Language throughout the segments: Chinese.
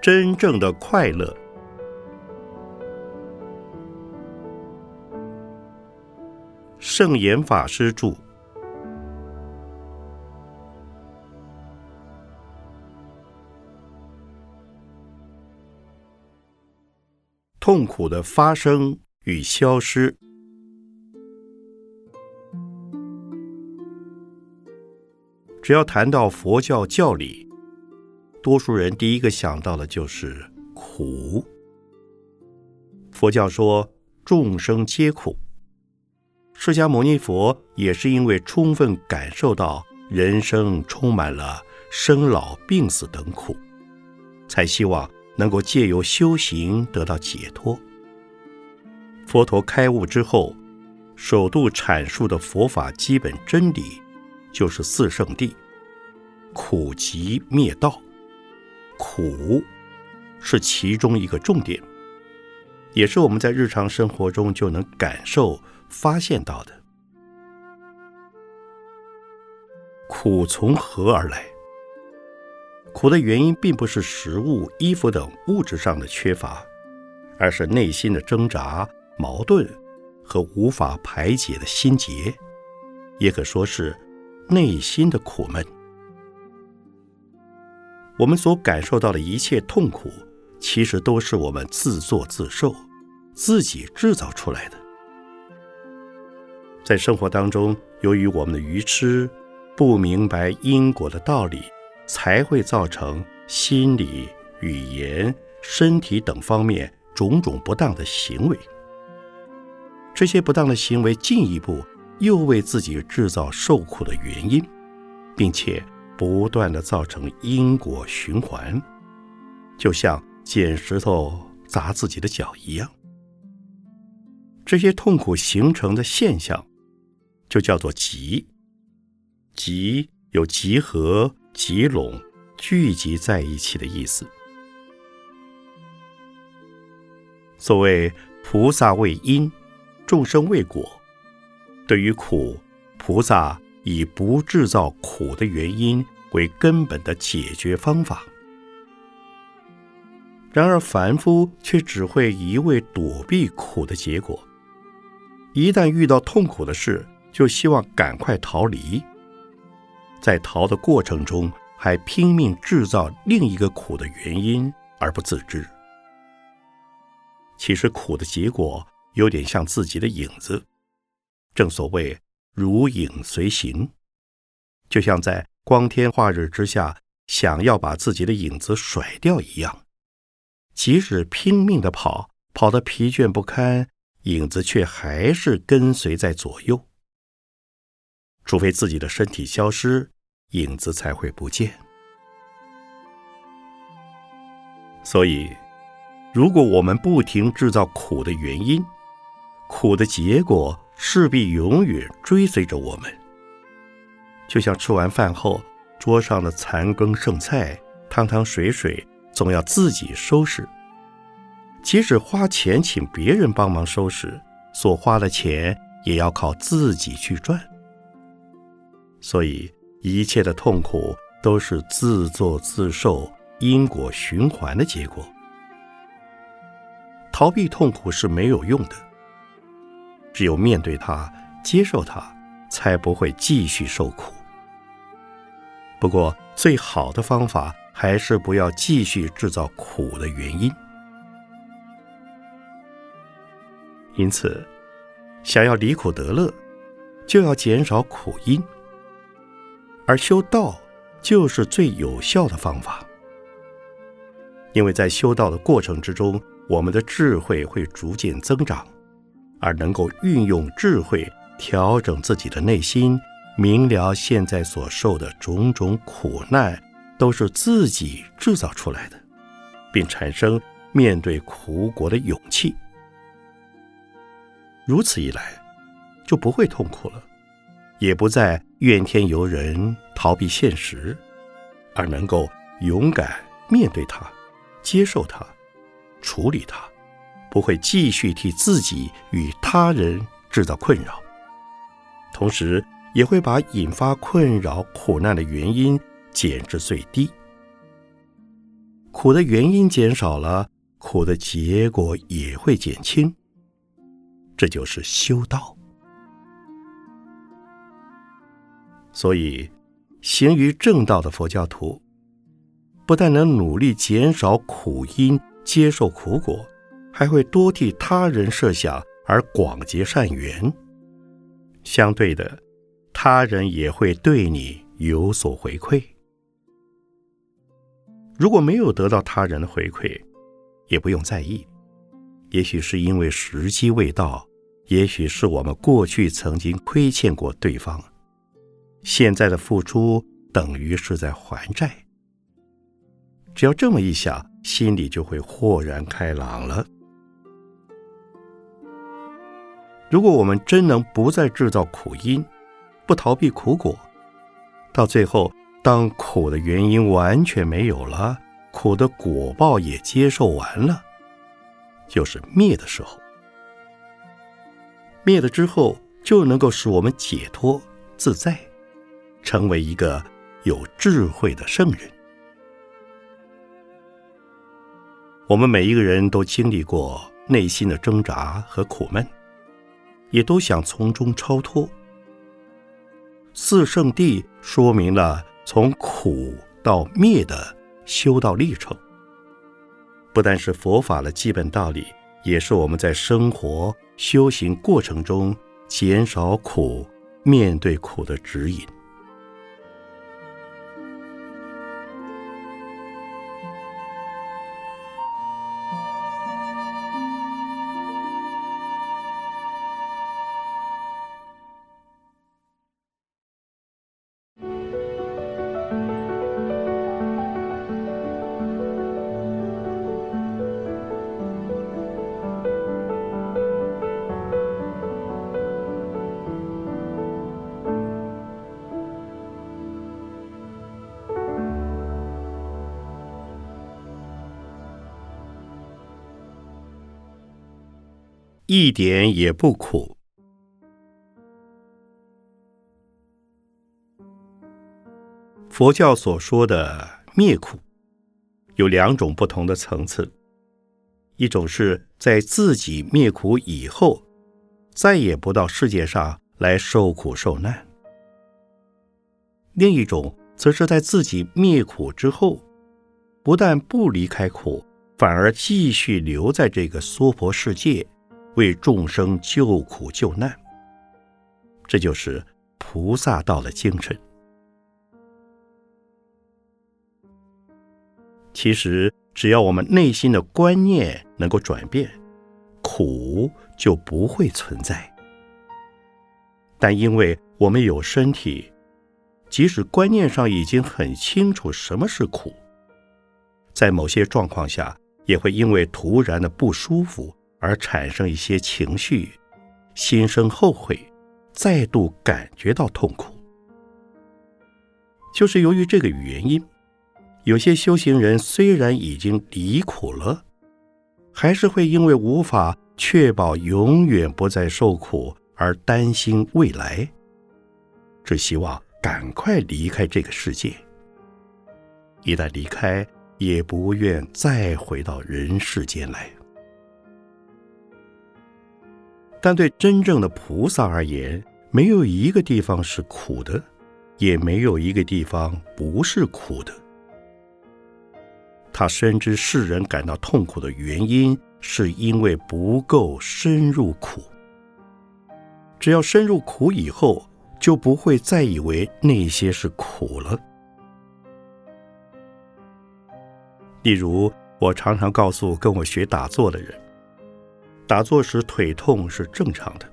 真正的快乐。圣严法师著。痛苦的发生与消失。只要谈到佛教教理，多数人第一个想到的就是苦。佛教说众生皆苦，释迦牟尼佛也是因为充分感受到人生充满了生老病死等苦，才希望能够借由修行得到解脱。佛陀开悟之后，首度阐述的佛法基本真理。就是四圣谛，苦集灭道，苦是其中一个重点，也是我们在日常生活中就能感受、发现到的。苦从何而来？苦的原因并不是食物、衣服等物质上的缺乏，而是内心的挣扎、矛盾和无法排解的心结，也可说是。内心的苦闷，我们所感受到的一切痛苦，其实都是我们自作自受、自己制造出来的。在生活当中，由于我们的愚痴，不明白因果的道理，才会造成心理、语言、身体等方面种种不当的行为。这些不当的行为进一步。又为自己制造受苦的原因，并且不断的造成因果循环，就像捡石头砸自己的脚一样。这些痛苦形成的现象，就叫做集。集有集合、集拢、聚集在一起的意思。所谓菩萨为因，众生为果。对于苦，菩萨以不制造苦的原因为根本的解决方法。然而凡夫却只会一味躲避苦的结果，一旦遇到痛苦的事，就希望赶快逃离，在逃的过程中还拼命制造另一个苦的原因而不自知。其实苦的结果有点像自己的影子。正所谓如影随形，就像在光天化日之下，想要把自己的影子甩掉一样。即使拼命的跑，跑得疲倦不堪，影子却还是跟随在左右。除非自己的身体消失，影子才会不见。所以，如果我们不停制造苦的原因，苦的结果。势必永远追随着我们，就像吃完饭后桌上的残羹剩菜、汤汤水水，总要自己收拾。即使花钱请别人帮忙收拾，所花的钱也要靠自己去赚。所以，一切的痛苦都是自作自受、因果循环的结果。逃避痛苦是没有用的。只有面对它，接受它，才不会继续受苦。不过，最好的方法还是不要继续制造苦的原因。因此，想要离苦得乐，就要减少苦因，而修道就是最有效的方法。因为在修道的过程之中，我们的智慧会逐渐增长。而能够运用智慧调整自己的内心，明了现在所受的种种苦难都是自己制造出来的，并产生面对苦果的勇气。如此一来，就不会痛苦了，也不再怨天尤人、逃避现实，而能够勇敢面对它，接受它，处理它。不会继续替自己与他人制造困扰，同时也会把引发困扰苦难的原因减至最低。苦的原因减少了，苦的结果也会减轻。这就是修道。所以，行于正道的佛教徒，不但能努力减少苦因、接受苦果，还会多替他人设想而广结善缘。相对的，他人也会对你有所回馈。如果没有得到他人的回馈，也不用在意。也许是因为时机未到，也许是我们过去曾经亏欠过对方。现在的付出等于是在还债。只要这么一想，心里就会豁然开朗了。如果我们真能不再制造苦因，不逃避苦果，到最后，当苦的原因完全没有了，苦的果报也接受完了，就是灭的时候。灭了之后，就能够使我们解脱自在。成为一个有智慧的圣人。我们每一个人都经历过内心的挣扎和苦闷，也都想从中超脱。四圣地说明了从苦到灭的修道历程，不但是佛法的基本道理，也是我们在生活修行过程中减少苦、面对苦的指引。一点也不苦。佛教所说的灭苦，有两种不同的层次：一种是在自己灭苦以后，再也不到世界上来受苦受难；另一种则是在自己灭苦之后，不但不离开苦，反而继续留在这个娑婆世界。为众生救苦救难，这就是菩萨道的精神。其实，只要我们内心的观念能够转变，苦就不会存在。但因为我们有身体，即使观念上已经很清楚什么是苦，在某些状况下，也会因为突然的不舒服。而产生一些情绪，心生后悔，再度感觉到痛苦，就是由于这个原因，有些修行人虽然已经离苦了，还是会因为无法确保永远不再受苦而担心未来，只希望赶快离开这个世界。一旦离开，也不愿再回到人世间来。但对真正的菩萨而言，没有一个地方是苦的，也没有一个地方不是苦的。他深知世人感到痛苦的原因，是因为不够深入苦。只要深入苦以后，就不会再以为那些是苦了。例如，我常常告诉跟我学打坐的人。打坐时腿痛是正常的，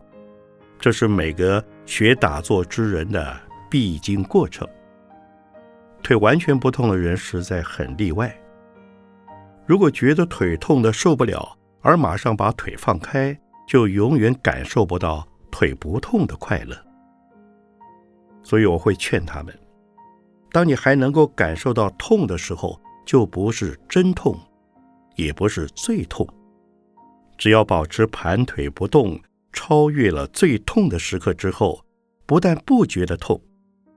这是每个学打坐之人的必经过程。腿完全不痛的人实在很例外。如果觉得腿痛的受不了，而马上把腿放开，就永远感受不到腿不痛的快乐。所以我会劝他们：当你还能够感受到痛的时候，就不是真痛，也不是最痛。只要保持盘腿不动，超越了最痛的时刻之后，不但不觉得痛，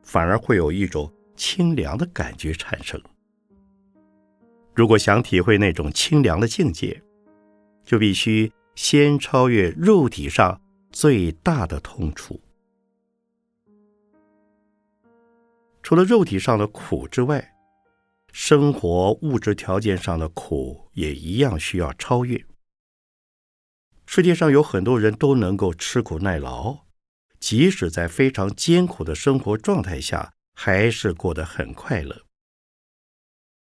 反而会有一种清凉的感觉产生。如果想体会那种清凉的境界，就必须先超越肉体上最大的痛楚。除了肉体上的苦之外，生活物质条件上的苦也一样需要超越。世界上有很多人都能够吃苦耐劳，即使在非常艰苦的生活状态下，还是过得很快乐。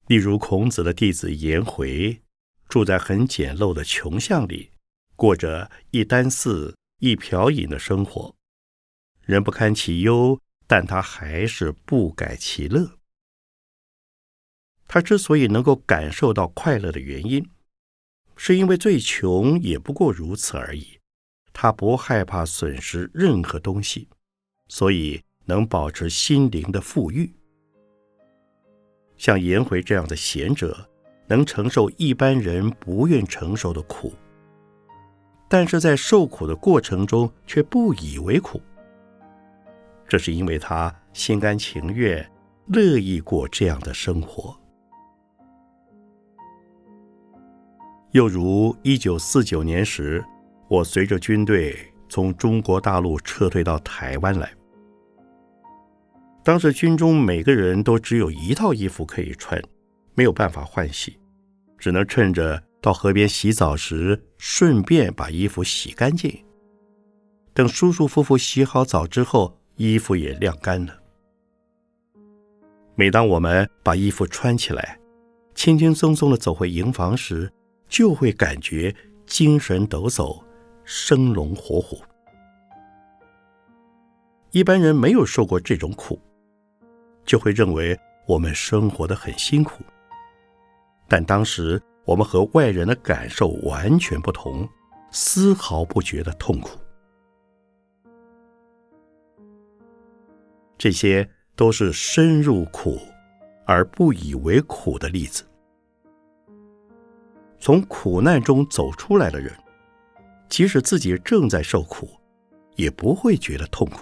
例如孔子的弟子颜回，住在很简陋的穷巷里，过着一箪食、一瓢饮的生活，人不堪其忧，但他还是不改其乐。他之所以能够感受到快乐的原因，是因为最穷也不过如此而已。他不害怕损失任何东西，所以能保持心灵的富裕。像颜回这样的贤者，能承受一般人不愿承受的苦，但是在受苦的过程中却不以为苦。这是因为他心甘情愿、乐意过这样的生活。又如一九四九年时，我随着军队从中国大陆撤退到台湾来。当时军中每个人都只有一套衣服可以穿，没有办法换洗，只能趁着到河边洗澡时顺便把衣服洗干净。等舒舒服服洗好澡之后，衣服也晾干了。每当我们把衣服穿起来，轻轻松松的走回营房时，就会感觉精神抖擞，生龙活虎。一般人没有受过这种苦，就会认为我们生活的很辛苦。但当时我们和外人的感受完全不同，丝毫不觉得痛苦。这些都是深入苦而不以为苦的例子。从苦难中走出来的人，即使自己正在受苦，也不会觉得痛苦，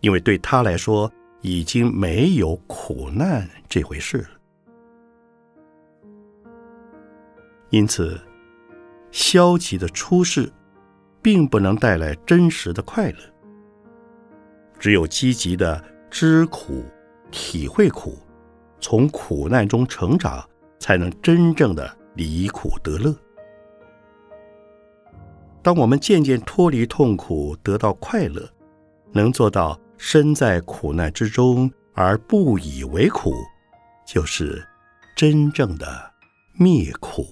因为对他来说，已经没有苦难这回事了。因此，消极的出世，并不能带来真实的快乐。只有积极的知苦、体会苦，从苦难中成长。才能真正的离苦得乐。当我们渐渐脱离痛苦，得到快乐，能做到身在苦难之中而不以为苦，就是真正的灭苦。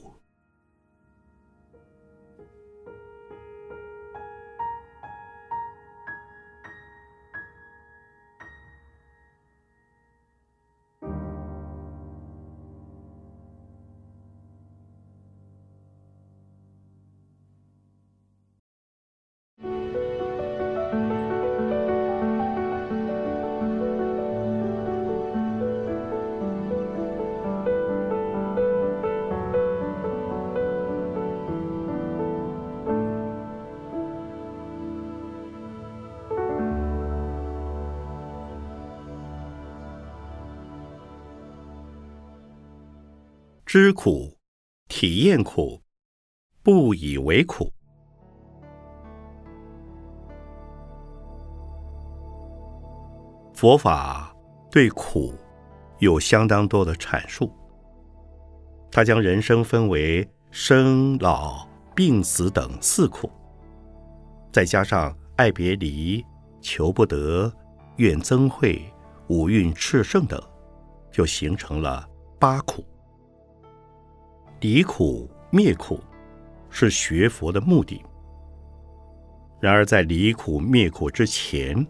知苦，体验苦，不以为苦。佛法对苦有相当多的阐述。他将人生分为生、老、病、死等四苦，再加上爱别离、求不得、怨憎会、五蕴炽盛等，就形成了八苦。离苦灭苦是学佛的目的。然而，在离苦灭苦之前，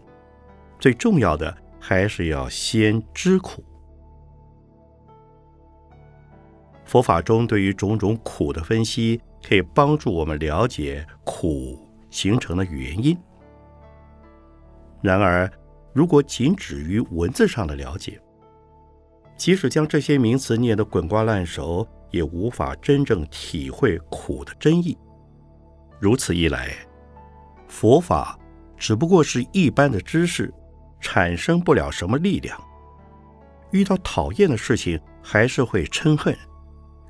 最重要的还是要先知苦。佛法中对于种种苦的分析，可以帮助我们了解苦形成的原因。然而，如果仅止于文字上的了解，即使将这些名词念得滚瓜烂熟，也无法真正体会苦的真意。如此一来，佛法只不过是一般的知识，产生不了什么力量。遇到讨厌的事情还是会嗔恨，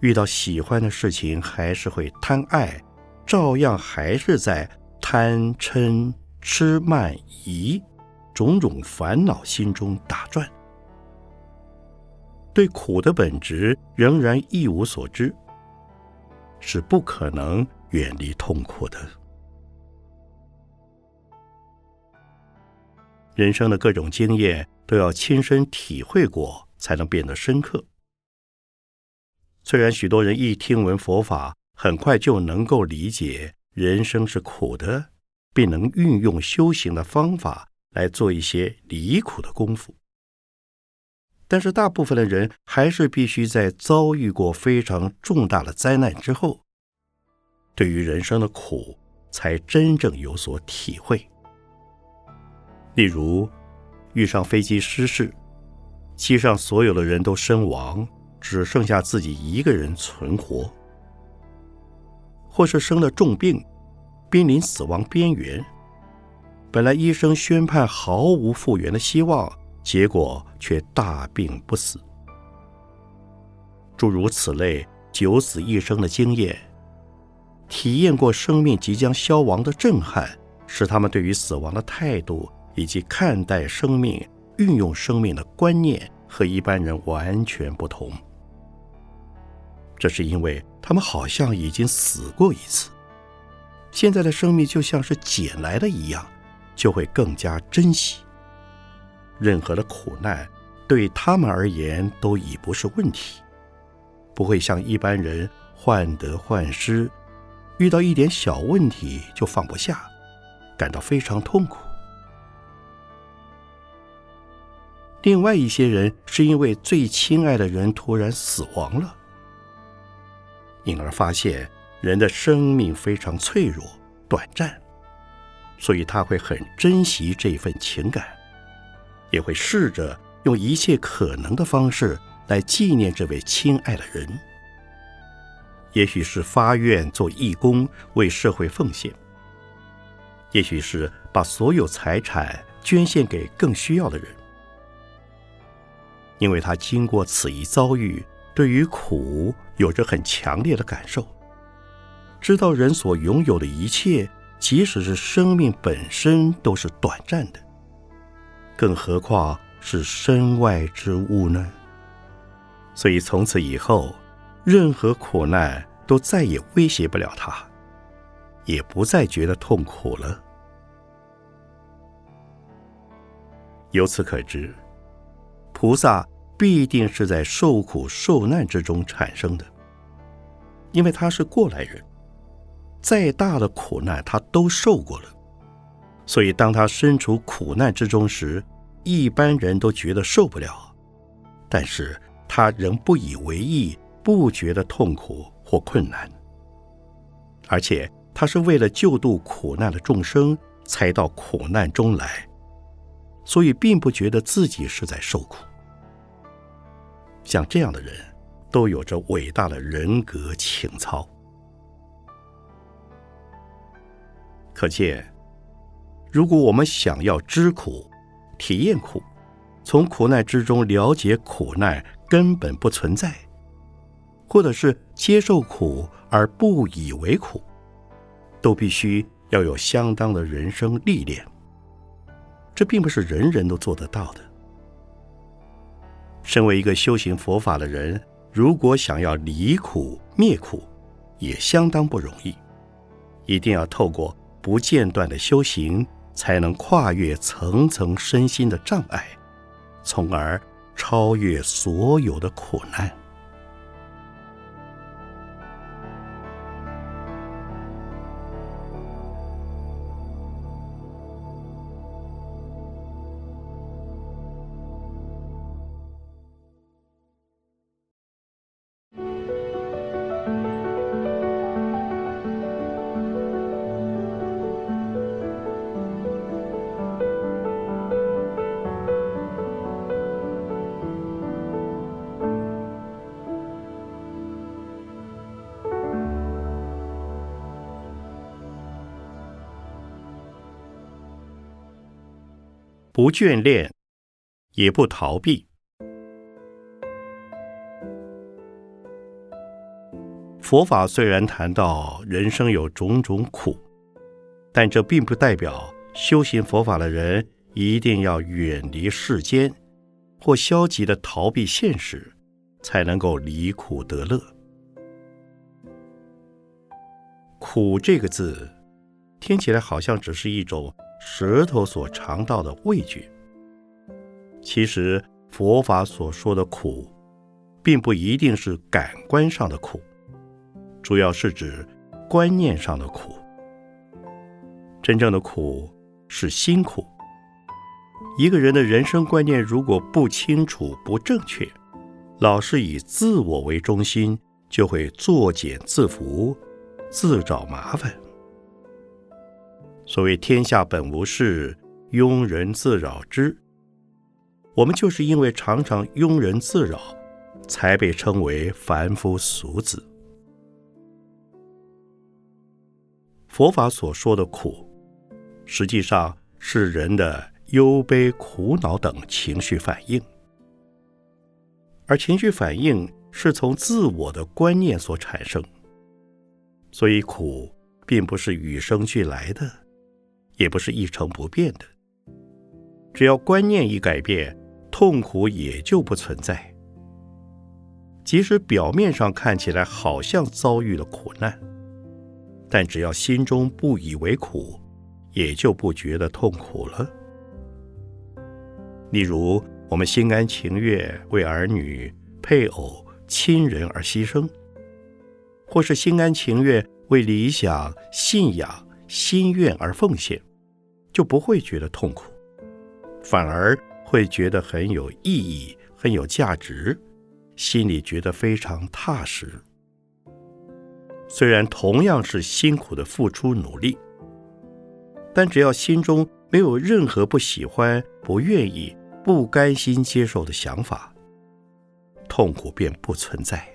遇到喜欢的事情还是会贪爱，照样还是在贪嗔痴慢疑种种烦恼心中打转。对苦的本质仍然一无所知，是不可能远离痛苦的。人生的各种经验都要亲身体会过，才能变得深刻。虽然许多人一听闻佛法，很快就能够理解人生是苦的，并能运用修行的方法来做一些离苦的功夫。但是，大部分的人还是必须在遭遇过非常重大的灾难之后，对于人生的苦才真正有所体会。例如，遇上飞机失事，机上所有的人都身亡，只剩下自己一个人存活；或是生了重病，濒临死亡边缘，本来医生宣判毫无复原的希望。结果却大病不死，诸如此类九死一生的经验，体验过生命即将消亡的震撼，使他们对于死亡的态度以及看待生命、运用生命的观念和一般人完全不同。这是因为他们好像已经死过一次，现在的生命就像是捡来的一样，就会更加珍惜。任何的苦难对他们而言都已不是问题，不会像一般人患得患失，遇到一点小问题就放不下，感到非常痛苦。另外一些人是因为最亲爱的人突然死亡了，因而发现人的生命非常脆弱、短暂，所以他会很珍惜这份情感。也会试着用一切可能的方式来纪念这位亲爱的人，也许是发愿做义工为社会奉献，也许是把所有财产捐献给更需要的人，因为他经过此一遭遇，对于苦有着很强烈的感受，知道人所拥有的一切，即使是生命本身，都是短暂的。更何况是身外之物呢？所以从此以后，任何苦难都再也威胁不了他，也不再觉得痛苦了。由此可知，菩萨必定是在受苦受难之中产生的，因为他是过来人，再大的苦难他都受过了。所以，当他身处苦难之中时，一般人都觉得受不了，但是他仍不以为意，不觉得痛苦或困难。而且，他是为了救度苦难的众生才到苦难中来，所以并不觉得自己是在受苦。像这样的人，都有着伟大的人格情操。可见。如果我们想要知苦、体验苦，从苦难之中了解苦难根本不存在，或者是接受苦而不以为苦，都必须要有相当的人生历练。这并不是人人都做得到的。身为一个修行佛法的人，如果想要离苦灭苦，也相当不容易，一定要透过不间断的修行。才能跨越层层身心的障碍，从而超越所有的苦难。不眷恋也不逃避。佛法虽然谈到人生有种种苦但这并不代表修行佛法的人一定要远离世间或消极的逃避现实才能够离苦得乐。苦这个字听起来好像只是一种舌头所尝到的味觉。其实佛法所说的苦，并不一定是感官上的苦。主要是指观念上的苦，真正的苦是辛苦。一个人的人生观念如果不清楚、不正确，老是以自我为中心，就会作茧自缚，自找麻烦。所谓“天下本无事，庸人自扰之”，我们就是因为常常庸人自扰，才被称为凡夫俗子。佛法所说的苦，实际上是人的忧悲、苦恼等情绪反应，而情绪反应是从自我的观念所产生，所以苦并不是与生俱来的，也不是一成不变的。只要观念一改变，痛苦也就不存在。即使表面上看起来好像遭遇了苦难。但只要心中不以为苦，也就不觉得痛苦了。例如，我们心甘情愿为儿女、配偶、亲人而牺牲，或是心甘情愿为理想、信仰、心愿而奉献，就不会觉得痛苦，反而会觉得很有意义、很有价值，心里觉得非常踏实。虽然同样是辛苦的付出努力，但只要心中没有任何不喜欢、不愿意、不甘心接受的想法，痛苦便不存在。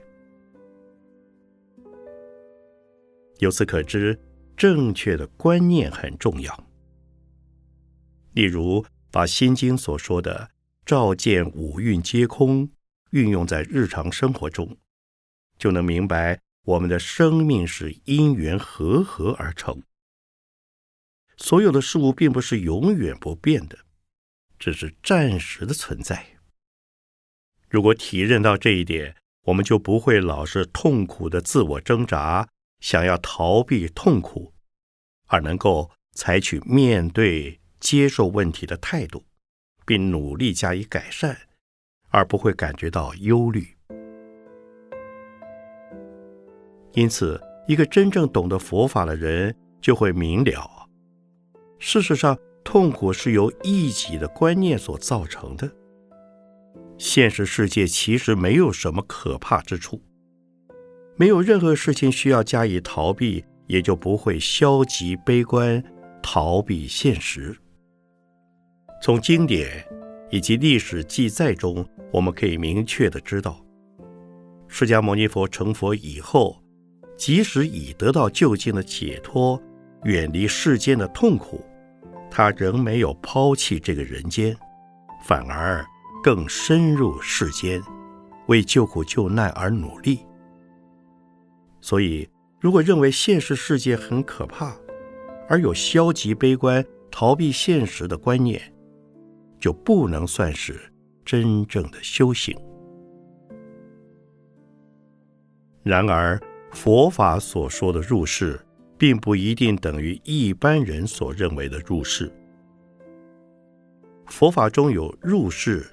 由此可知，正确的观念很重要。例如，把《心经》所说的“照见五蕴皆空”运用在日常生活中，就能明白。我们的生命是因缘和合而成，所有的事物并不是永远不变的，只是暂时的存在。如果体认到这一点，我们就不会老是痛苦的自我挣扎，想要逃避痛苦，而能够采取面对、接受问题的态度，并努力加以改善，而不会感觉到忧虑。因此，一个真正懂得佛法的人就会明了，事实上，痛苦是由异己的观念所造成的。现实世界其实没有什么可怕之处，没有任何事情需要加以逃避，也就不会消极悲观、逃避现实。从经典以及历史记载中，我们可以明确的知道，释迦牟尼佛成佛以后。即使已得到就近的解脱，远离世间的痛苦，他仍没有抛弃这个人间，反而更深入世间，为救苦救难而努力。所以，如果认为现实世界很可怕，而有消极悲观、逃避现实的观念，就不能算是真正的修行。然而，佛法所说的入世，并不一定等于一般人所认为的入世。佛法中有入世、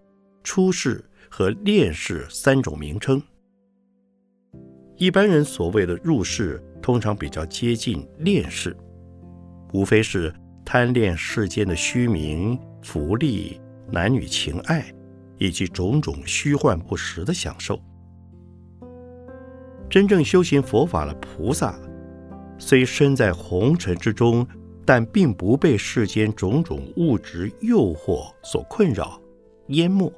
出世和炼世三种名称。一般人所谓的入世，通常比较接近炼世，无非是贪恋世间的虚名、福利、男女情爱，以及种种虚幻不实的享受。真正修行佛法的菩萨，虽身在红尘之中，但并不被世间种种物质诱惑所困扰、淹没。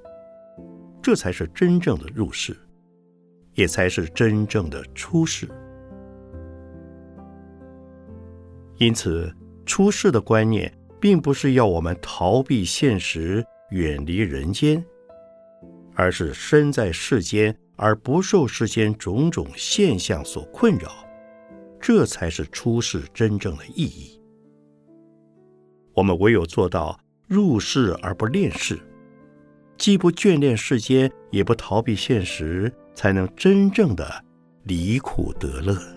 这才是真正的入世，也才是真正的出世。因此，出世的观念，并不是要我们逃避现实、远离人间，而是身在世间而不受世间种种现象所困扰，这才是出世真正的意义。我们唯有做到入世而不恋世，既不眷恋世间，也不逃避现实，才能真正的离苦得乐。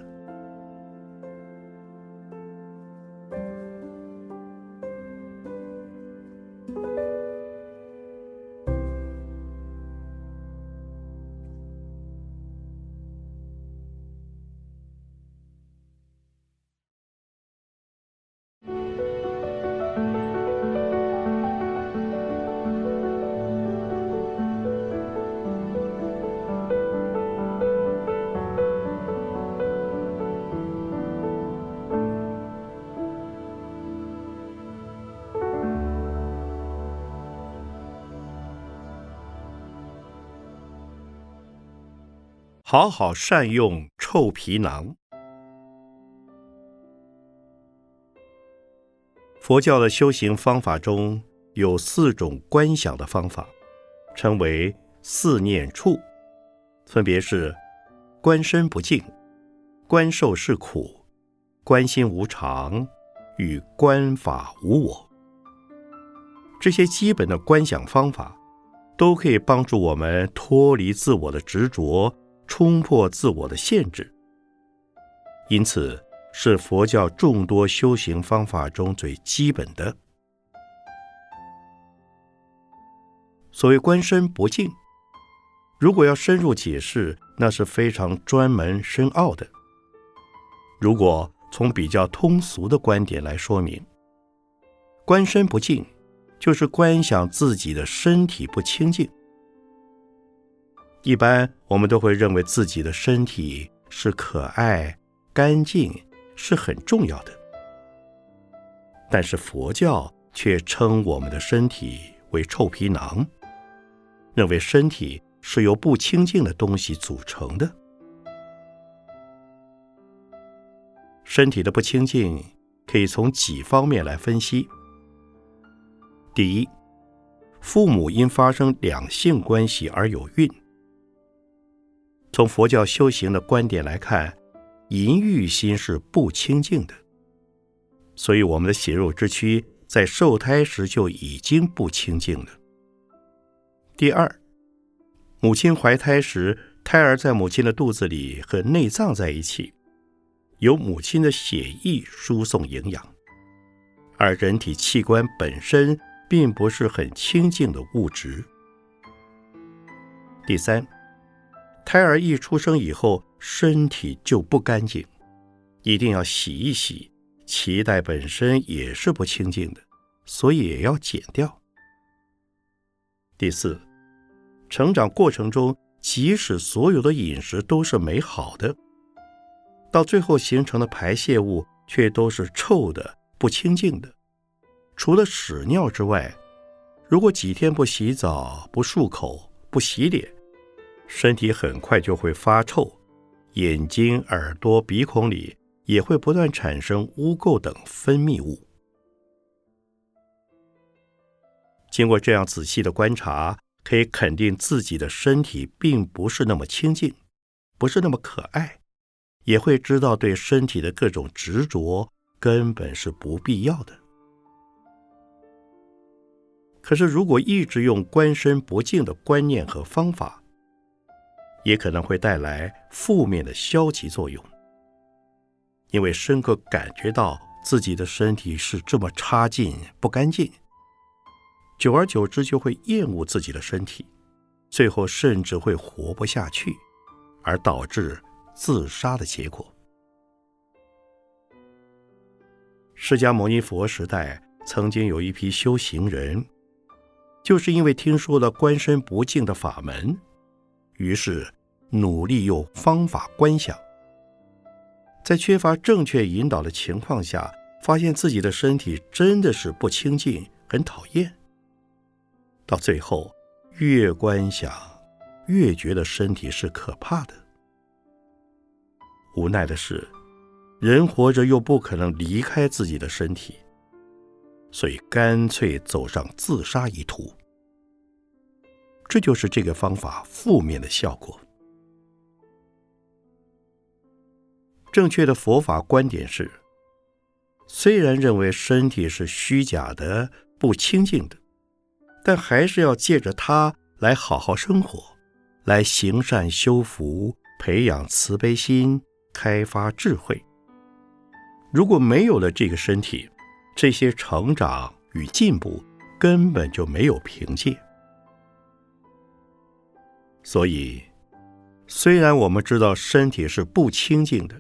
好好善用臭皮囊。佛教的修行方法中有四种观想的方法，称为四念处，分别是观身不净、观受是苦、观心无常与观法无我。这些基本的观想方法，都可以帮助我们脱离自我的执着。冲破自我的限制，因此是佛教众多修行方法中最基本的。所谓观身不净，如果要深入解释，那是非常专门深奥的。如果从比较通俗的观点来说明，观身不净，就是观想自己的身体不清净。一般我们都会认为自己的身体是可爱、干净，是很重要的。但是佛教却称我们的身体为臭皮囊，认为身体是由不清净的东西组成的。身体的不清净可以从几方面来分析。第一，父母因发生两性关系而有孕。从佛教修行的观点来看，淫欲心是不清净的，所以我们的血肉之躯在受胎时就已经不清净了。第二，母亲怀胎时，胎儿在母亲的肚子里和内脏在一起，由母亲的血液输送营养，而人体器官本身并不是很清净的物质。第三。胎儿一出生以后，身体就不干净，一定要洗一洗。脐带本身也是不清净的，所以也要剪掉。第四，成长过程中，即使所有的饮食都是美好的，到最后形成的排泄物却都是臭的、不清净的。除了屎尿之外，如果几天不洗澡、不漱口、不洗脸，身体很快就会发臭，眼睛、耳朵、鼻孔里也会不断产生污垢等分泌物。经过这样仔细的观察，可以肯定自己的身体并不是那么清净，不是那么可爱，也会知道对身体的各种执着根本是不必要的。可是，如果一直用观身不净的观念和方法，也可能会带来负面的消极作用，因为深刻感觉到自己的身体是这么差劲、不干净，久而久之就会厌恶自己的身体，最后甚至会活不下去，而导致自杀的结果。释迦牟尼佛时代曾经有一批修行人，就是因为听说了观身不净的法门，于是。努力用方法观想，在缺乏正确引导的情况下，发现自己的身体真的是不清净，很讨厌。到最后，越观想，越觉得身体是可怕的。无奈的是，人活着又不可能离开自己的身体，所以干脆走上自杀一途。这就是这个方法负面的效果。正确的佛法观点是虽然认为身体是虚假的不清净的但还是要借着它来好好生活来行善修福培养慈悲心开发智慧。如果没有了这个身体这些成长与进步根本就没有凭借。所以，虽然我们知道身体是不清净的，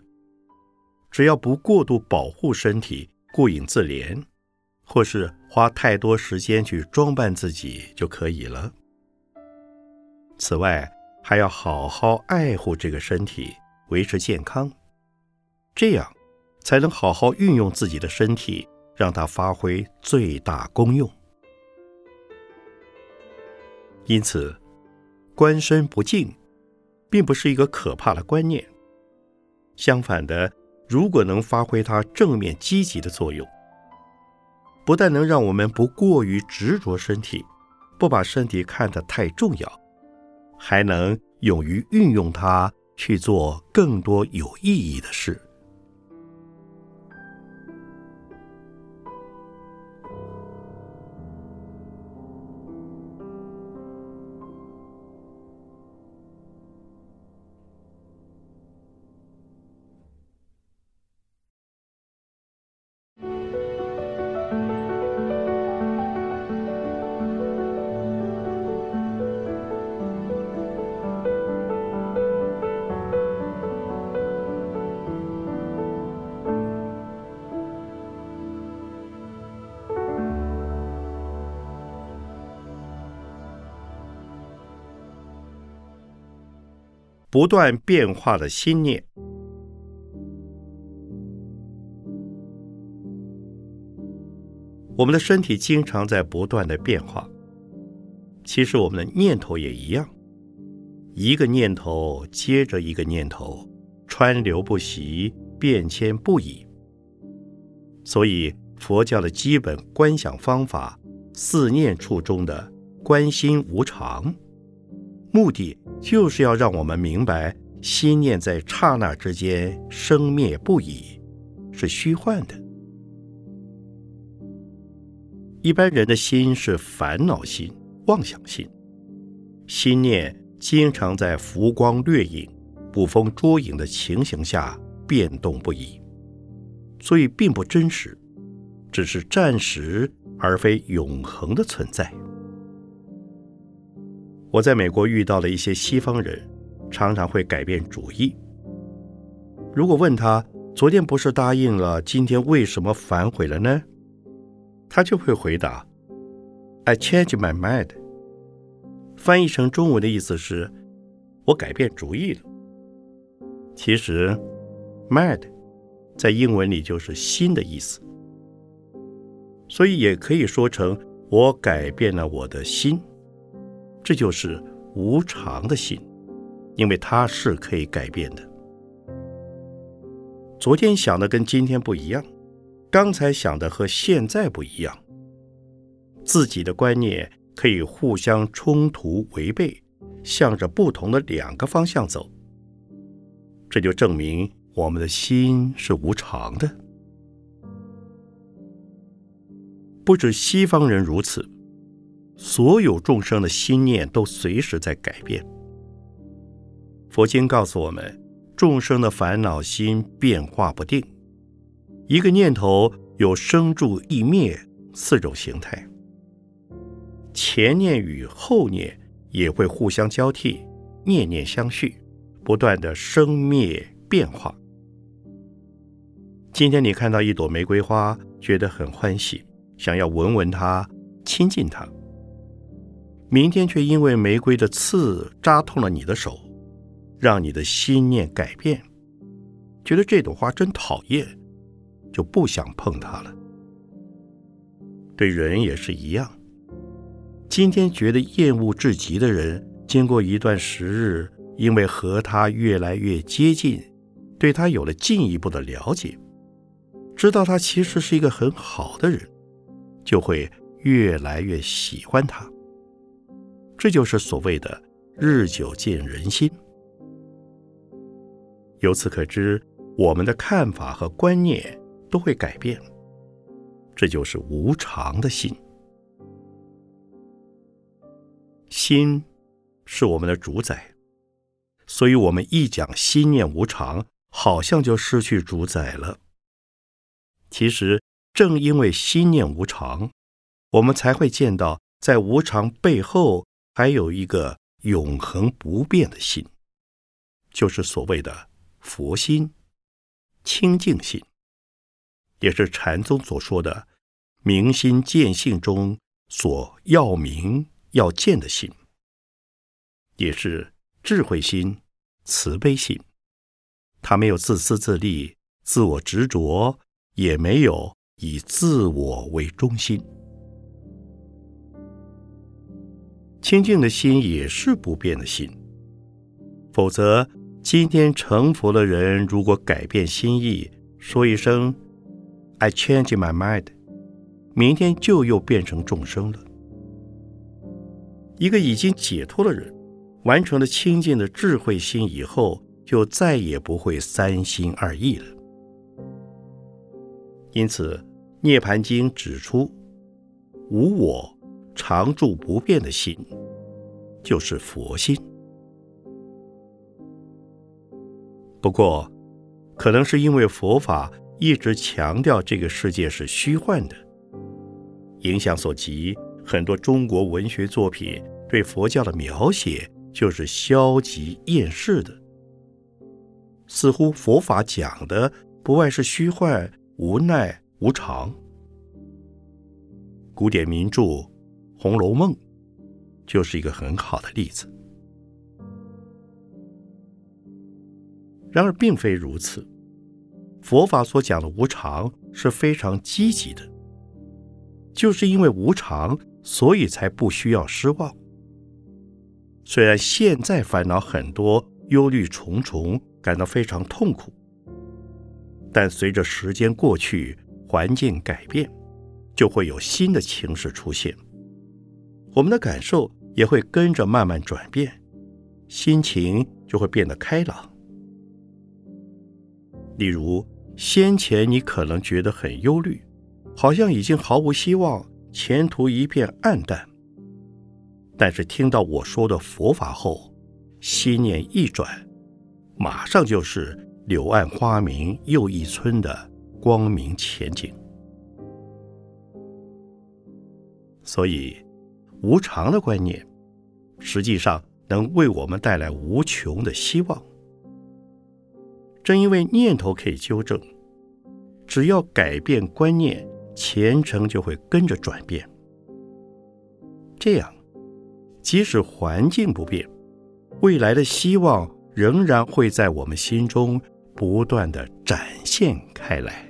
只要不过度保护身体、顾影自怜，或是花太多时间去装扮自己就可以了。此外，还要好好爱护这个身体，维持健康，这样才能好好运用自己的身体，让它发挥最大功用。因此。观身不净，并不是一个可怕的观念。相反的，如果能发挥它正面积极的作用，不但能让我们不过于执着身体，不把身体看得太重要，还能勇于运用它去做更多有意义的事。不断变化的心念，我们的身体经常在不断的变化。其实我们的念头也一样，一个念头接着一个念头，川流不息，变迁不已。所以佛教的基本观想方法，四念处中的观心无常，目的。就是要让我们明白，心念在刹那之间生灭不已，是虚幻的。一般人的心是烦恼心、妄想心，心念经常在浮光掠影、捕风捉影的情形下变动不已，所以并不真实，只是暂时而非永恒的存在。我在美国遇到了一些西方人，常常会改变主意。如果问他昨天不是答应了，今天为什么反悔了呢？他就会回答：“I change my mind。”翻译成中文的意思是：“我改变主意了。”其实，“mind” 在英文里就是“心”的意思，所以也可以说成“我改变了我的心”。这就是无常的心，因为它是可以改变的。昨天想的跟今天不一样，刚才想的和现在不一样。自己的观念可以互相冲突违背，向着不同的两个方向走。这就证明我们的心是无常的。不止西方人如此。所有众生的心念都随时在改变。佛经告诉我们，众生的烦恼心变化不定，一个念头有生住意灭四种形态，前念与后念也会互相交替，念念相续，不断的生灭变化。今天你看到一朵玫瑰花，觉得很欢喜，想要闻闻它，亲近它。明天却因为玫瑰的刺扎痛了你的手，让你的心念改变，觉得这朵花真讨厌，就不想碰它了。对人也是一样，今天觉得厌恶至极的人，经过一段时日，因为和他越来越接近，对他有了进一步的了解，知道他其实是一个很好的人，就会越来越喜欢他。这就是所谓的“日久见人心”。由此可知，我们的看法和观念都会改变。这就是无常的心。心是我们的主宰，所以我们一讲心念无常，好像就失去主宰了。其实，正因为心念无常，我们才会见到，在无常背后还有一个永恒不变的心，就是所谓的佛心、清净心，也是禅宗所说的明心见性中所要明要见的心，也是智慧心、慈悲心。他没有自私自利、自我执着。也没有以自我为中心，清净的心也是不变的心。否则，今天成佛的人如果改变心意，说一声 “I change my mind”，明天就又变成众生了。一个已经解脱的人，完成了清净的智慧心以后，就再也不会三心二意了。因此，《涅盘经》指出，无我、常住不变的心，就是佛心。不过，可能是因为佛法一直强调这个世界是虚幻的，影响所及，很多中国文学作品对佛教的描写就是消极厌世的，似乎佛法讲的不外是虚幻。无奈无常，古典名著《红楼梦》就是一个很好的例子。然而，并非如此。佛法所讲的无常是非常积极的，就是因为无常，所以才不需要失望。虽然现在烦恼很多，忧虑重重，感到非常痛苦。但随着时间过去，环境改变，就会有新的情势出现，我们的感受也会跟着慢慢转变，心情就会变得开朗。例如，先前你可能觉得很忧虑，好像已经毫无希望，前途一片暗淡。但是听到我说的佛法后，心念一转，马上就是。柳暗花明又一村的光明前景，所以无常的观念实际上能为我们带来无穷的希望。正因为念头可以纠正，只要改变观念，前程就会跟着转变。这样，即使环境不变，未来的希望仍然会在我们心中。不断的展现开来。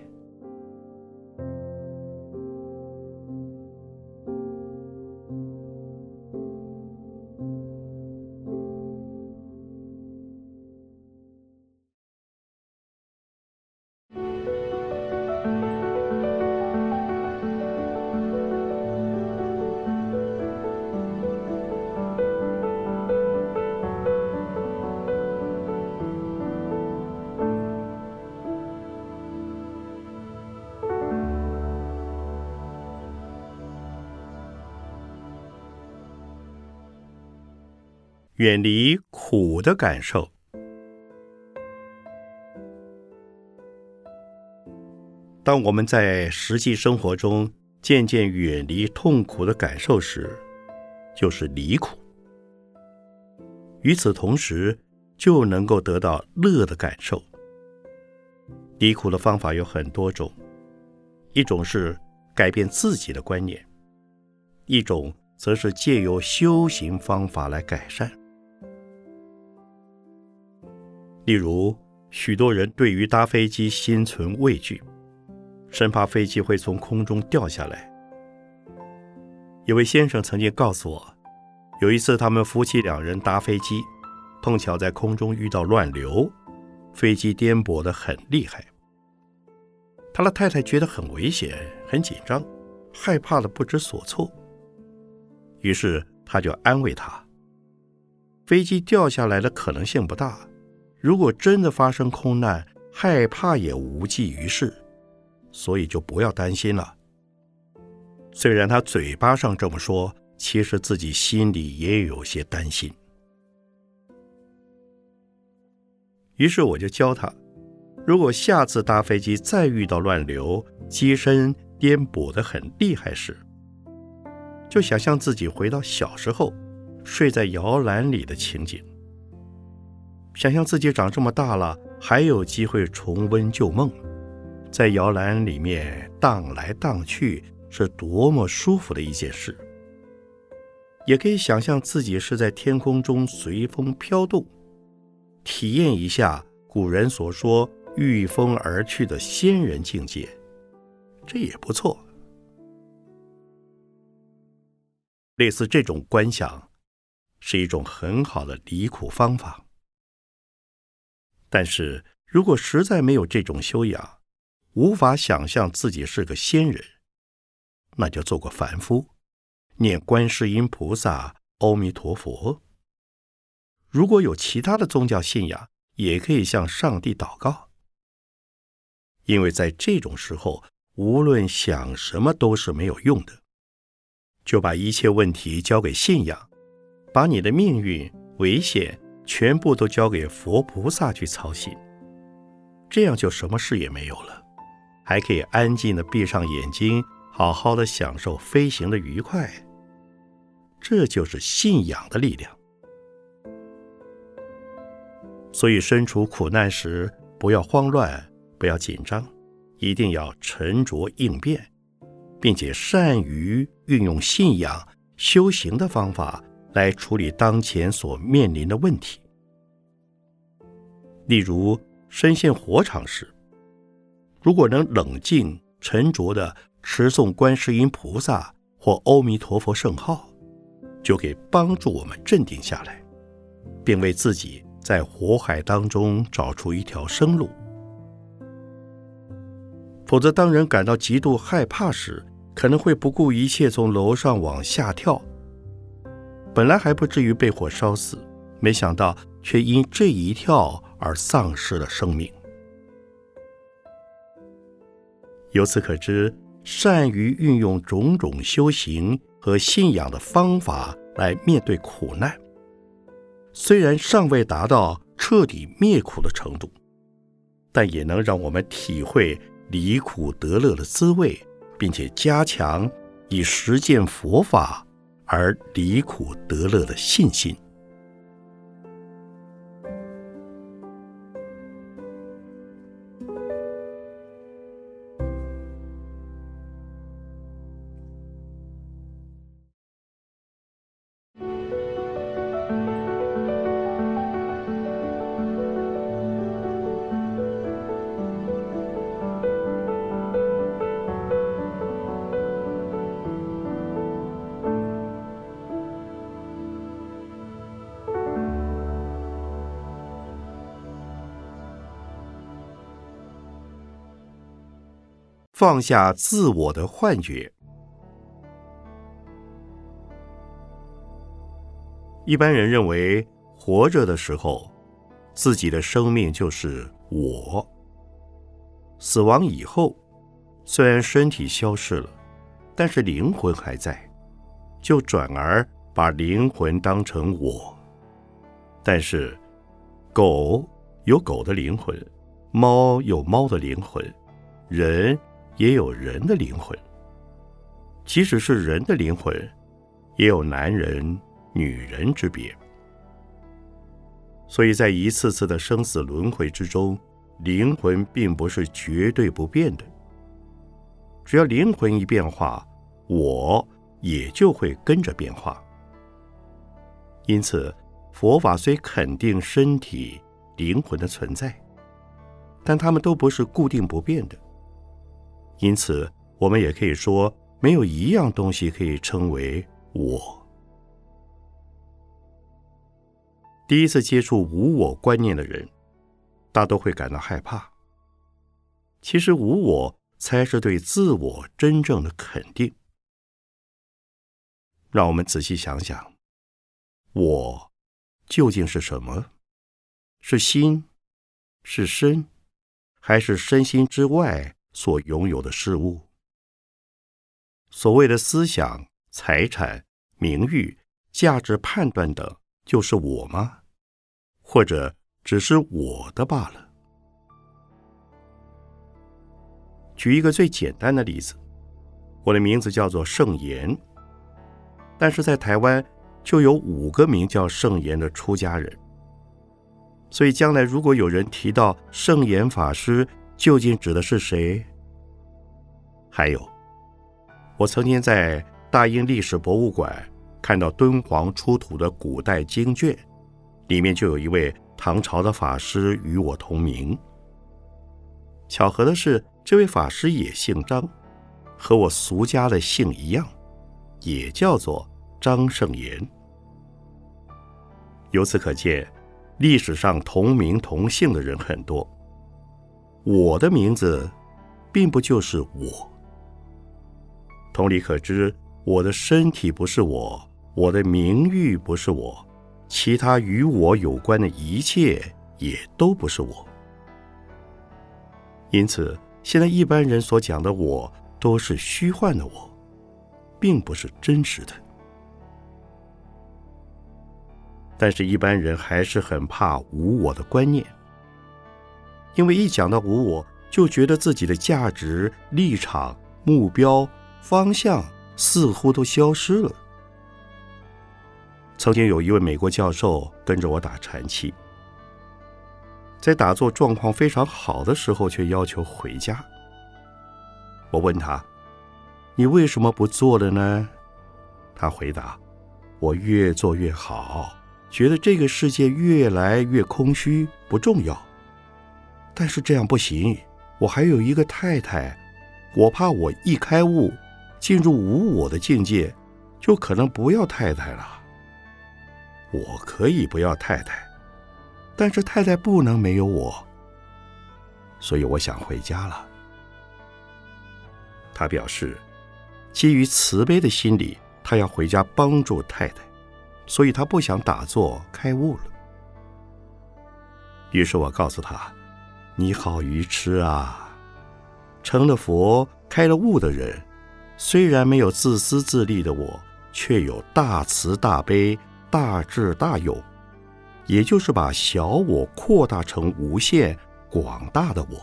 远离苦的感受。当我们在实际生活中渐渐远离痛苦的感受时，就是离苦。与此同时，就能够得到乐的感受。离苦的方法有很多种，一种是改变自己的观念，一种则是借由修行方法来改善。例如，许多人对于搭飞机心存畏惧，生怕飞机会从空中掉下来。有位先生曾经告诉我，有一次他们夫妻两人搭飞机，碰巧在空中遇到乱流，飞机颠簸得很厉害。他的太太觉得很危险，很紧张，害怕的不知所措。于是他就安慰他：“飞机掉下来的可能性不大。”如果真的发生空难，害怕也无济于事，所以就不要担心了。虽然他嘴巴上这么说，其实自己心里也有些担心。于是我就教他，如果下次搭飞机再遇到乱流、机身颠簸的很厉害时，就想象自己回到小时候睡在摇篮里的情景，想象自己长这么大了还有机会重温旧梦，在摇篮里面荡来荡去。是多么舒服的一件事！也可以想象自己是在天空中随风飘动，体验一下古人所说“御风而去”的仙人境界，这也不错。类似这种观想，是一种很好的离苦方法。但是如果实在没有这种修养，无法想象自己是个仙人。那就做个凡夫，念观世音菩萨、阿弥陀佛。如果有其他的宗教信仰，也可以向上帝祷告。因为在这种时候，无论想什么都是没有用的，就把一切问题交给信仰，把你的命运、危险全部都交给佛菩萨去操心，这样就什么事也没有了，还可以安静的闭上眼睛。好好的享受飞行的愉快，这就是信仰的力量。所以，身处苦难时，不要慌乱，不要紧张，一定要沉着应变，并且善于运用信仰修行的方法来处理当前所面临的问题。例如，身陷火场时，如果能冷静沉着的。持诵观世音菩萨或阿弥陀佛圣号，就可以帮助我们镇定下来，并为自己在火海当中找出一条生路。否则，当人感到极度害怕时，可能会不顾一切从楼上往下跳。本来还不至于被火烧死，没想到却因这一跳而丧失了生命。由此可知。善于运用种种修行和信仰的方法来面对苦难，虽然尚未达到彻底灭苦的程度，但也能让我们体会离苦得乐的滋味，并且加强以实践佛法而离苦得乐的信心。放下自我的幻觉。一般人认为，活着的时候，自己的生命就是我；死亡以后，虽然身体消失了，但是灵魂还在，就转而把灵魂当成我。但是，狗有狗的灵魂，猫有猫的灵魂，人。也有人的灵魂，即使是人的灵魂，也有男人、女人之别。所以在一次次的生死轮回之中，灵魂并不是绝对不变的。只要灵魂一变化，我也就会跟着变化。因此，佛法虽肯定身体、灵魂的存在，但它们都不是固定不变的。因此，我们也可以说，没有一样东西可以称为我。第一次接触无我观念的人，大都会感到害怕。其实，无我才是对自我真正的肯定。让我们仔细想想，我究竟是什么？是心？是身？还是身心之外所拥有的事物？所谓的思想、财产、名誉、价值判断等，就是我吗？或者只是我的罢了？举一个最简单的例子，我的名字叫做圣严，但是在台湾就有五个名叫圣严的出家人。所以将来如果有人提到圣严法师，究竟指的是谁？还有。我曾经在大英历史博物馆看到敦煌出土的古代经卷，里面就有一位唐朝的法师与我同名。巧合的是，这位法师也姓张，和我俗家的姓一样，也叫做张圣言。由此可见，历史上同名同姓的人很多。我的名字，并不就是我。同理可知，我的身体不是我，我的名誉不是我，其他与我有关的一切也都不是我。因此，现在一般人所讲的我，都是虚幻的我，并不是真实的。但是，一般人还是很怕无我的观念，因为一讲到无我，就觉得自己的价值、立场、目标。方向似乎都消失了。曾经有一位美国教授跟着我打禅期，在打坐状况非常好的时候，却要求回家。我问他：“你为什么不做了呢？”他回答：“我越做越好，觉得这个世界越来越空虚，不重要。但是这样不行，我还有一个太太，我怕我一开悟。”进入无我的境界，就可能不要太太了。我可以不要太太，但是太太不能没有我，所以我想回家了。他表示，基于慈悲的心理，他要回家帮助太太，所以他不想打坐开悟了。于是我告诉他：“你好愚痴啊！成了佛、开了悟的人。”虽然没有自私自利的我，却有大慈大悲、大智大勇，也就是把小我扩大成无限广大的我。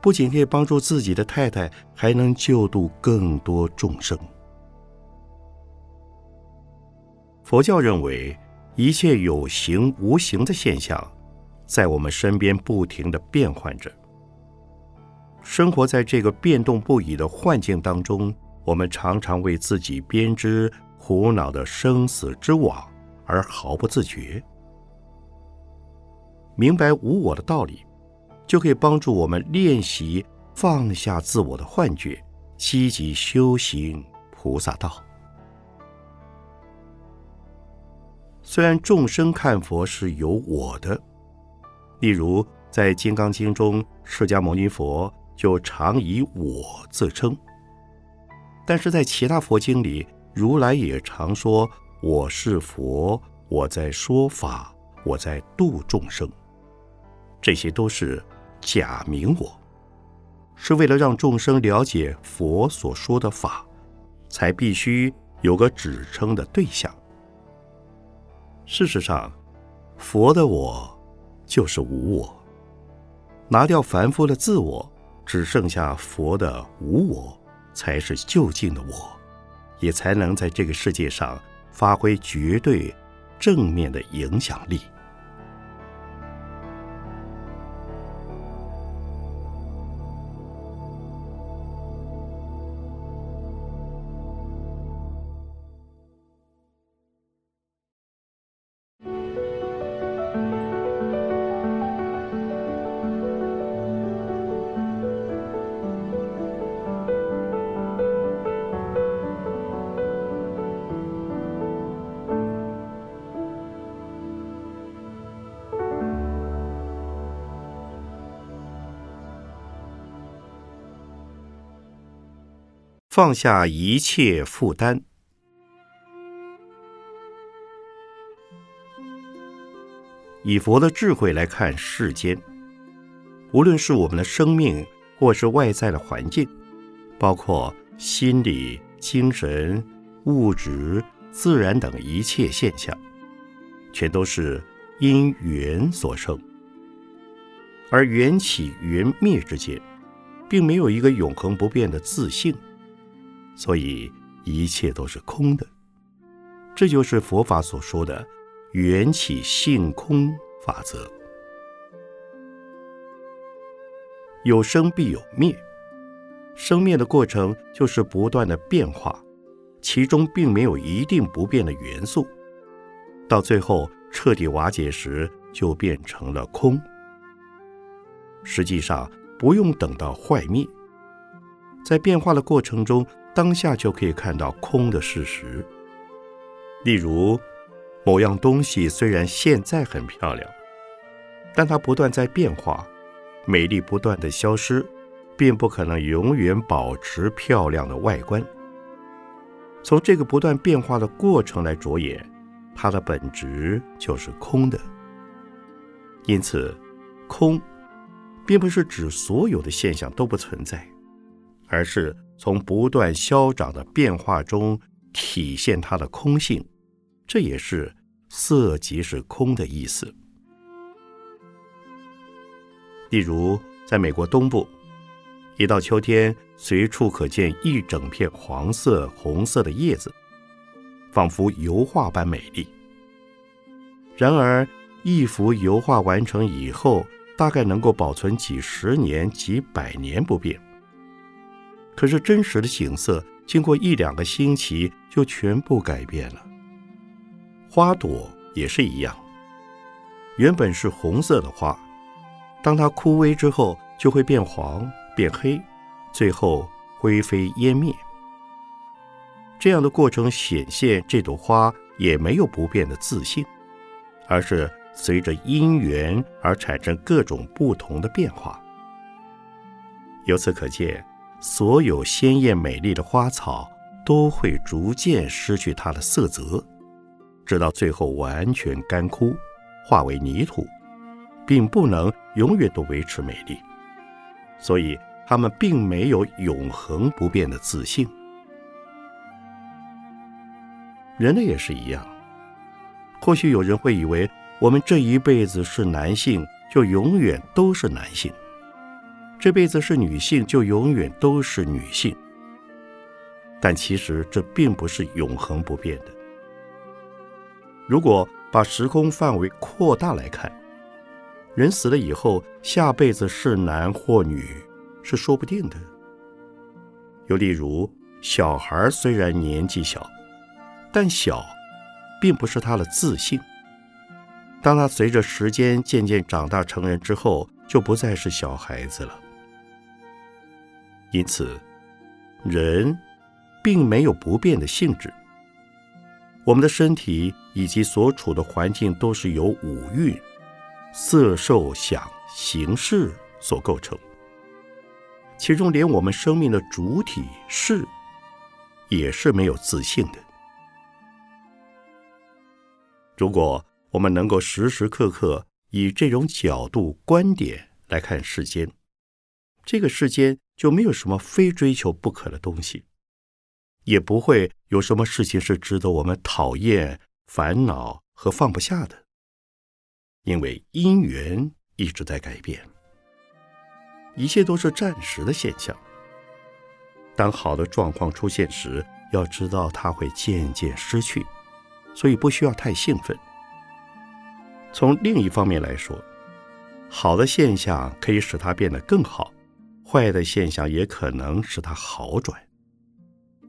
不仅可以帮助自己的太太，还能救度更多众生。佛教认为，一切有形无形的现象，在我们身边不停的变换着。生活在这个变动不已的幻境当中，我们常常为自己编织苦恼的生死之网，而毫不自觉。明白无我的道理，就可以帮助我们练习放下自我的幻觉，积极修行菩萨道。虽然众生看佛是有我的，例如在《金刚经》中，释迦牟尼佛。就常以我自称，但是在其他佛经里，如来也常说我是佛，我在说法，我在度众生。这些都是假名我，是为了让众生了解佛所说的法，才必须有个指称的对象。事实上，佛的我就是无我，拿掉凡夫的自我。只剩下佛的无我，才是究竟的我，也才能在这个世界上发挥绝对正面的影响力。放下一切负担，以佛的智慧来看世间，无论是我们的生命，或是外在的环境，包括心理、精神、物质、自然等一切现象，全都是因缘所生。而缘起缘灭之间，并没有一个永恒不变的自性，所以一切都是空的。这就是佛法所说的“缘起性空”法则。有生必有灭，生灭的过程就是不断的变化，其中并没有一定不变的元素，到最后彻底瓦解时，就变成了空。实际上不用等到坏灭，在变化的过程中，当下就可以看到空的事实。例如，某样东西虽然现在很漂亮，但它不断在变化。美丽不断的消失，并不可能永远保持漂亮的外观。从这个不断变化的过程来着眼，它的本质就是空的。因此，空并不是指所有的现象都不存在，而是从不断消长的变化中体现它的空性。这也是色即是空的意思。例如，在美国东部，一到秋天，随处可见一整片黄色、红色的叶子，仿佛油画般美丽。然而，一幅油画完成以后，大概能够保存几十年、几百年不变。可是，真实的景色经过一两个星期就全部改变了。花朵也是一样，原本是红色的花。当它枯萎之后，就会变黄、变黑，最后灰飞烟灭。这样的过程显现，这朵花也没有不变的自信，而是随着因缘而产生各种不同的变化。由此可见，所有鲜艳美丽的花草都会逐渐失去它的色泽，直到最后完全干枯，化为泥土。并不能永远都维持美丽，所以他们并没有永恒不变的自信。人类也是一样，或许有人会以为我们这一辈子是男性，就永远都是男性；这辈子是女性，就永远都是女性。但其实这并不是永恒不变的。如果把时空范围扩大来看，人死了以后，下辈子是男或女是说不定的。又例如，小孩虽然年纪小，但小并不是他的自信。当他随着时间渐渐长大成人之后，就不再是小孩子了。因此，人并没有不变的性质。我们的身体以及所处的环境都是由五蕴。色、受、想、行、识所构成，其中连我们生命的主体是，也是没有自信的。如果我们能够时时刻刻以这种角度观点来看世间，这个世间就没有什么非追求不可的东西，也不会有什么事情是值得我们讨厌、烦恼和放不下的。因为因缘一直在改变，一切都是暂时的现象。当好的状况出现时，要知道它会渐渐失去，所以不需要太兴奋。从另一方面来说，好的现象可以使它变得更好，坏的现象也可能使它好转。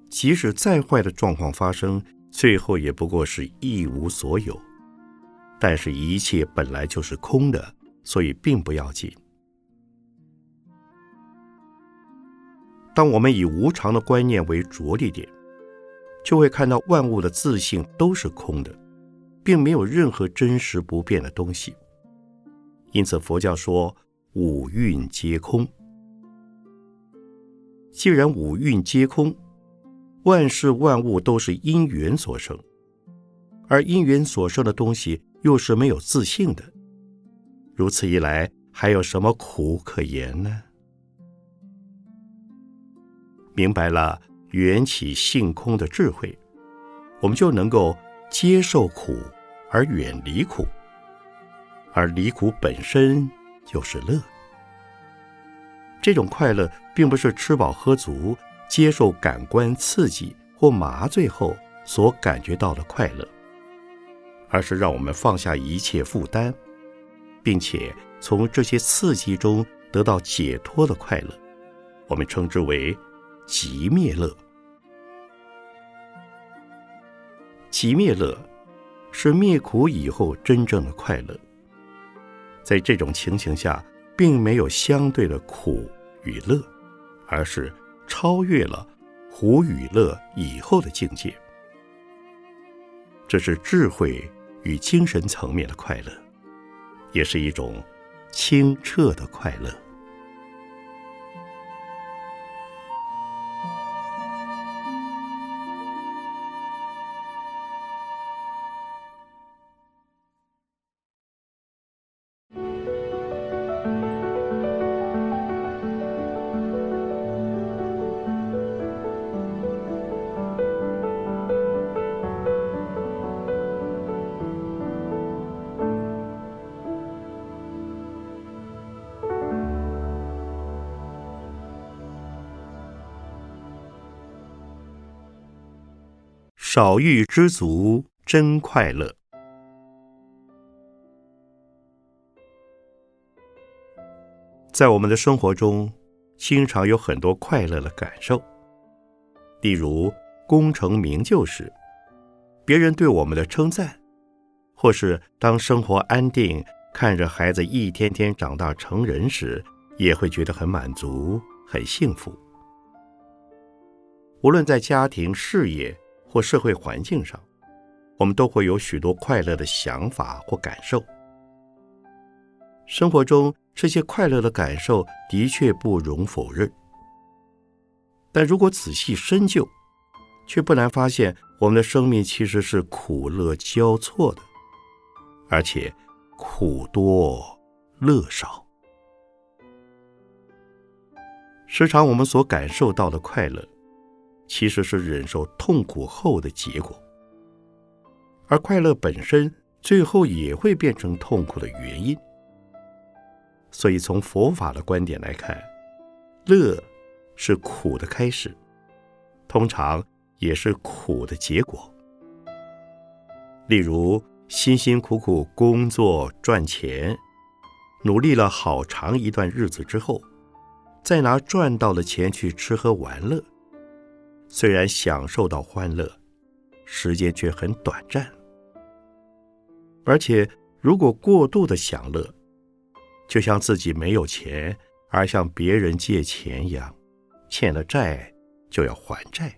即使再坏的状况发生，最后也不过是一无所有。但是，一切本来就是空的，所以并不要紧。当我们以无常的观念为着力点，就会看到万物的自性都是空的，并没有任何真实不变的东西。因此，佛教说五蕴皆空。既然五蕴皆空，万事万物都是因缘所生，而因缘所生的东西。又是没有自信的，如此一来，还有什么苦可言呢？明白了缘起性空的智慧，我们就能够接受苦而远离苦，而离苦本身就是乐。这种快乐并不是吃饱喝足、接受感官刺激或麻醉后所感觉到的快乐，而是让我们放下一切负担，并且从这些刺激中得到解脱的快乐。我们称之为极灭乐。极灭乐是灭苦以后真正的快乐。在这种情形下。并没有相对的苦与乐，而是超越了苦与乐以后的境界。这是智慧与精神层面的快乐，也是一种清澈的快乐。少欲知足，真快乐。在我们的生活中，经常有很多快乐的感受。例如，功成名就时，别人对我们的称赞；或是当生活安定，看着孩子一天天长大成人时，也会觉得很满足、很幸福。无论在家庭、事业，或社会环境上，我们都会有许多快乐的想法或感受。生活中这些快乐的感受的确不容否认，但如果仔细深究，却不难发现，我们的生命其实是苦乐交错的，而且苦多乐少。时常我们所感受到的快乐。其实是忍受痛苦后的结果，而快乐本身最后也会变成痛苦的原因。所以，从佛法的观点来看，乐是苦的开始，通常也是苦的结果。例如，辛辛苦苦工作赚钱，努力了好长一段日子之后，再拿赚到的钱去吃喝玩乐。虽然享受到欢乐，时间却很短暂。而且，如果过度的享乐，就像自己没有钱而向别人借钱一样，欠了债就要还债，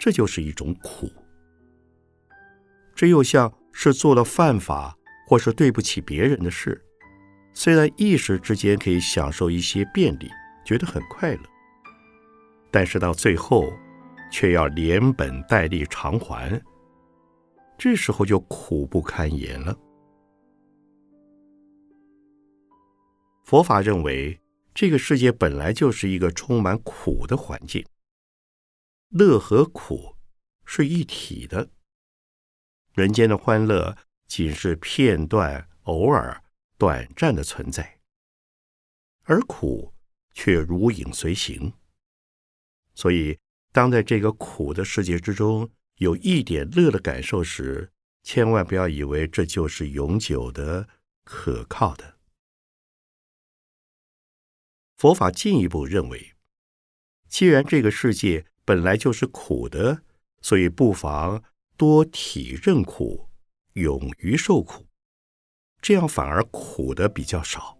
这就是一种苦。这又像是做了犯法或是对不起别人的事，虽然一时之间可以享受一些便利，觉得很快乐，但是到最后。却要连本带利偿还，这时候就苦不堪言了。佛法认为，这个世界本来就是一个充满苦的环境，乐和苦是一体的。人间的欢乐仅是片段、偶尔、短暂的存在，而苦却如影随形，所以。当在这个苦的世界之中有一点乐的感受时，千万不要以为这就是永久的、可靠的。佛法进一步认为，既然这个世界本来就是苦的，所以不妨多体认苦，勇于受苦，这样反而苦的比较少。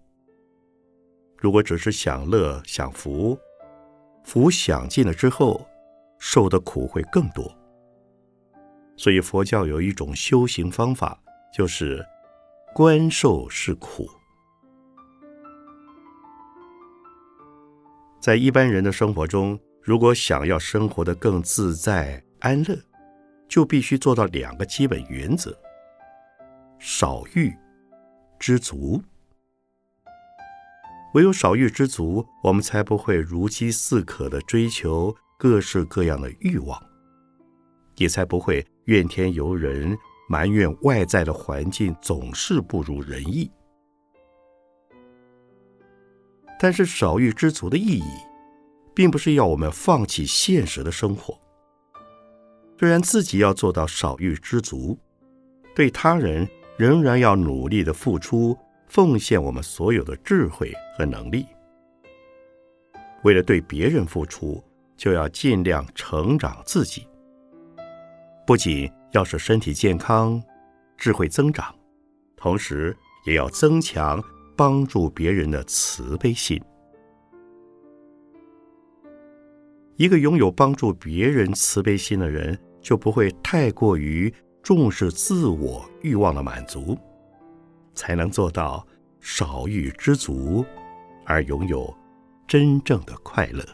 如果只是享乐、享福，福享尽了之后，受的苦会更多，所以佛教有一种修行方法，就是观受是苦。在一般人的生活中，如果想要生活的更自在安乐，就必须做到两个基本原则：少欲、知足。唯有少欲知足，我们才不会如饥似渴的追求各式各样的欲望，也才不会怨天尤人，埋怨外在的环境总是不如人意。但是少欲知足的意义，并不是要我们放弃现实的生活。虽然自己要做到少欲知足，对他人仍然要努力的付出。奉献我们所有的智慧和能力，为了对别人付出，就要尽量成长自己。不仅要使身体健康、智慧增长，同时也要增强帮助别人的慈悲心。一个拥有帮助别人慈悲心的人，就不会太过于重视自我欲望的满足。才能做到少欲知足，而拥有真正的快乐。